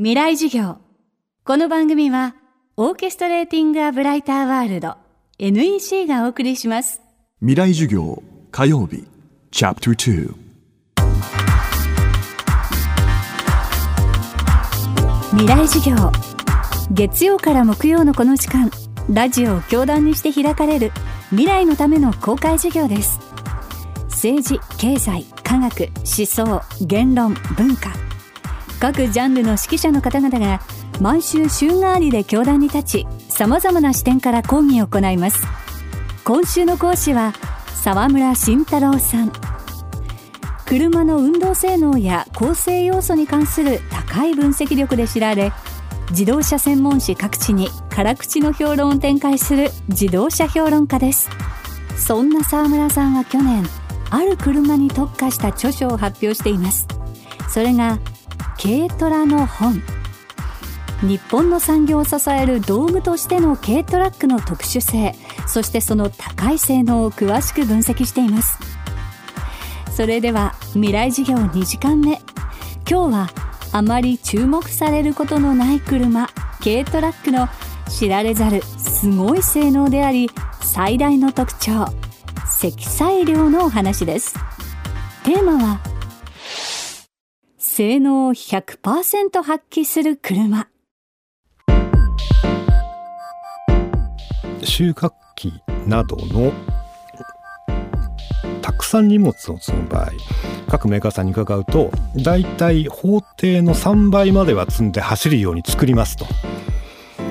未来授業。この番組はオーケストレーティング・ア・ブライター・ワールド NEC がお送りします。未来授業火曜日チャプター未来授業。月曜から木曜のこの時間ラジオを教壇にして開かれる未来のための公開授業です。政治経済科学思想言論文化各ジャンルの指揮者の方々が毎週週替わりで教壇に立ち様々な視点から講義を行います。今週の講師は沢村慎太郎さん。車の運動性能や構成要素に関する高い分析力で知られ自動車専門誌各地に辛口の評論を展開する自動車評論家です。そんな沢村さんは去年ある車に特化した著書を発表しています。それが軽トラの本。日本の産業を支える道具としての軽トラックの特殊性そしてその高い性能を詳しく分析しています。それでは未来事業2時間目。今日はあまり注目されることのない車軽トラックの知られざるすごい性能であり最大の特徴積載量のお話です。テーマは性能を100%発揮する車。収穫機などのたくさん荷物を積む場合各メーカーさんに伺うと大体法定の3倍までは積んで走るように作りますと。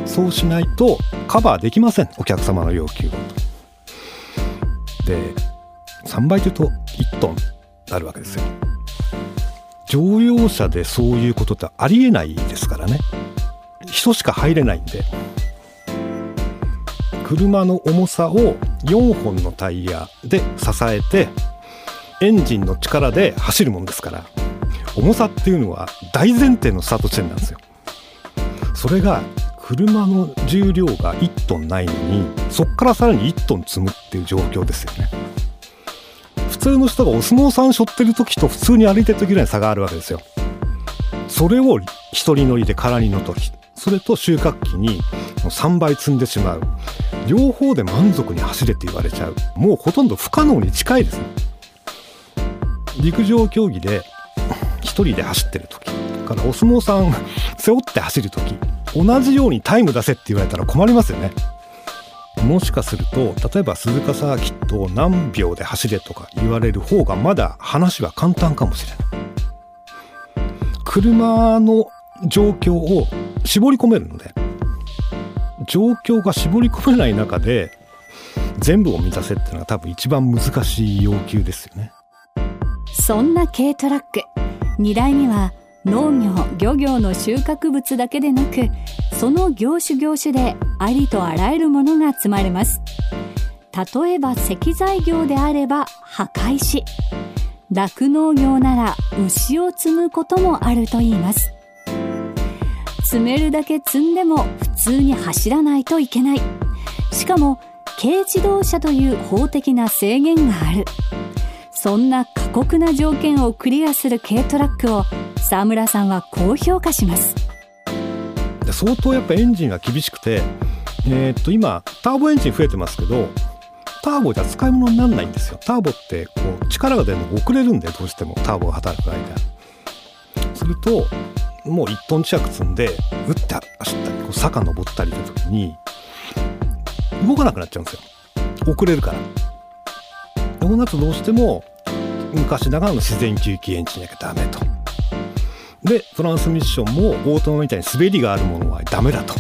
そうしないとカバーできませんお客様の要求を。で3倍というと1トンなるわけですよ。乗用車でそういうことってありえないですからね。人しか入れないんで。車の重さを4本のタイヤで支えてエンジンの力で走るもんですから。重さっていうのは大前提のスタート地点なんですよ。それが車の重量が1トンないのにそっからさらに1トン積むっていう状況ですよね。通の人がお相撲さん背負ってる時と普通に歩いてる時ぐらい差があるわけですよ。それを一人乗りで空荷の時。それと収穫機に3倍積んでしまう。両方で満足に走れって言われちゃう。もうほとんど不可能に近いですね。陸上競技で一人で走ってる時。からお相撲さん背負って走る時。同じようにタイム出せって言われたら困りますよね。もしかすると例えば鈴鹿サーキットを何秒で走れとか言われる方がまだ話は簡単かもしれない。車の状況を絞り込めるので状況が絞り込めない中で全部を満たせっていうのが多分一番難しい要求ですよね。そんな軽トラック。荷台には農業漁業の収穫物だけでなくその業種業種でありとあらゆるものが積まれます。例えば石材業であれば墓石。酪農業なら牛を積むこともあるといいます。積めるだけ積んでも普通に走らないといけない。しかも軽自動車という法的な制限がある。そんな過酷な条件をクリアする軽トラックを沢村さんはこう評価します。で相当やっぱエンジンが厳しくて、えー、っと今ターボエンジン増えてますけどターボじゃ使い物にならないんですよ。ターボってこう力が出るの遅れるんでどうしてもターボが働く間。するともう1トン近く積んで打って走ったりこう坂登ったりという時に動かなくなっちゃうんですよ。遅れるから。こうなるとどうしても昔ながらの自然吸気エンジンじゃダメと。でトランスミッションもオートマみたいに滑りがあるものはダメだと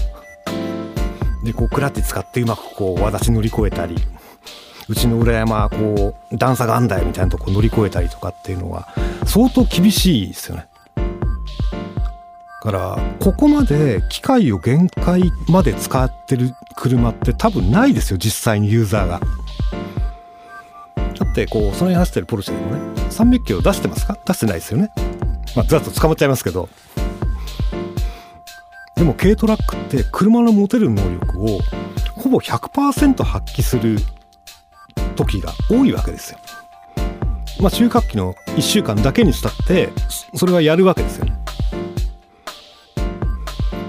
でこうクラッチ使ってうまくこう私乗り越えたりうちの裏山こう段差があんだよみたいなとこ乗り越えたりとかっていうのは相当厳しいですよねだからここまで機械を限界まで使ってる車って多分ないですよ実際にユーザーが。だってこうその辺走ってるポルシェでもね300キロ出してますか？出してないですよね。まあざっと捕まっちゃいますけど。でも軽トラックって車の持てる能力をほぼ100%発揮する時が多いわけですよ。まあ収穫期の1週間だけにしたってそれはやるわけですよね。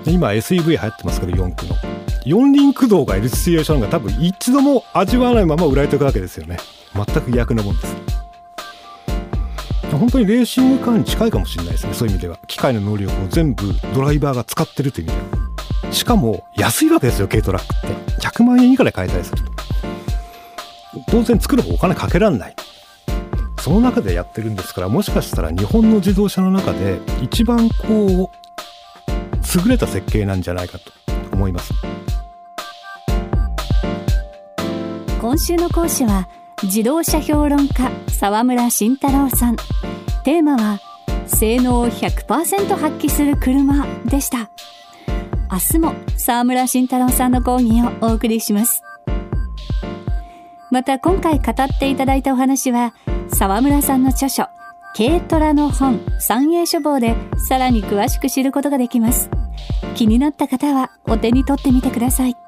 今 SUV 流行ってますけど4駆の四輪駆動がいるシチュエーションが多分一度も味わわないまま売られていくわけですよね全く逆なもんです本当にレーシングカーに近いかもしれないですね。そういう意味では。機械の能力を全部ドライバーが使ってるという意味では。しかも安いわけですよ軽トラックって。100万円以下で買えたりする。と当然作る方お金かけらんない。その中でやってるんですからもしかしたら日本の自動車の中で一番こう優れた設計なんじゃないかと。思います。今週の講師は自動車評論家沢村慎太郎さん。テーマは性能を100%発揮する車でした。明日も沢村慎太郎さんの講義をお送りします。また今回語っていただいたお話は沢村さんの著書軽トラの本三栄書房でさらに詳しく知ることができます。気になった方はお手に取ってみてください。